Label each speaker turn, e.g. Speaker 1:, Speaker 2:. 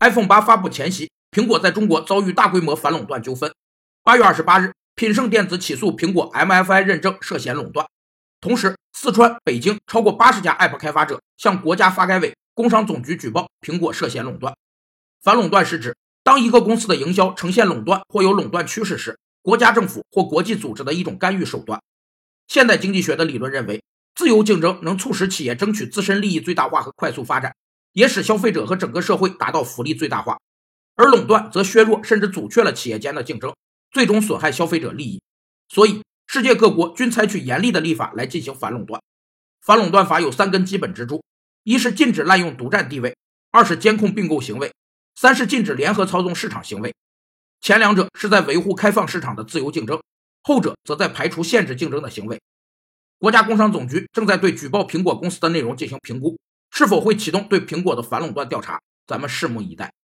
Speaker 1: iPhone 八发布前夕，苹果在中国遭遇大规模反垄断纠纷。八月二十八日，品胜电子起诉苹果 MFI 认证涉嫌垄断。同时，四川、北京超过八十家 App 开发者向国家发改委、工商总局举报苹果涉嫌垄断。反垄断是指，当一个公司的营销呈现垄断或有垄断趋势时，国家政府或国际组织的一种干预手段。现代经济学的理论认为，自由竞争能促使企业争取自身利益最大化和快速发展，也使消费者和整个社会达到福利最大化。而垄断则削弱甚至阻却了企业间的竞争，最终损害消费者利益。所以。世界各国均采取严厉的立法来进行反垄断。反垄断法有三根基本支柱：一是禁止滥用独占地位；二是监控并购行为；三是禁止联合操纵市场行为。前两者是在维护开放市场的自由竞争，后者则在排除限制竞争的行为。国家工商总局正在对举报苹果公司的内容进行评估，是否会启动对苹果的反垄断调查，咱们拭目以待。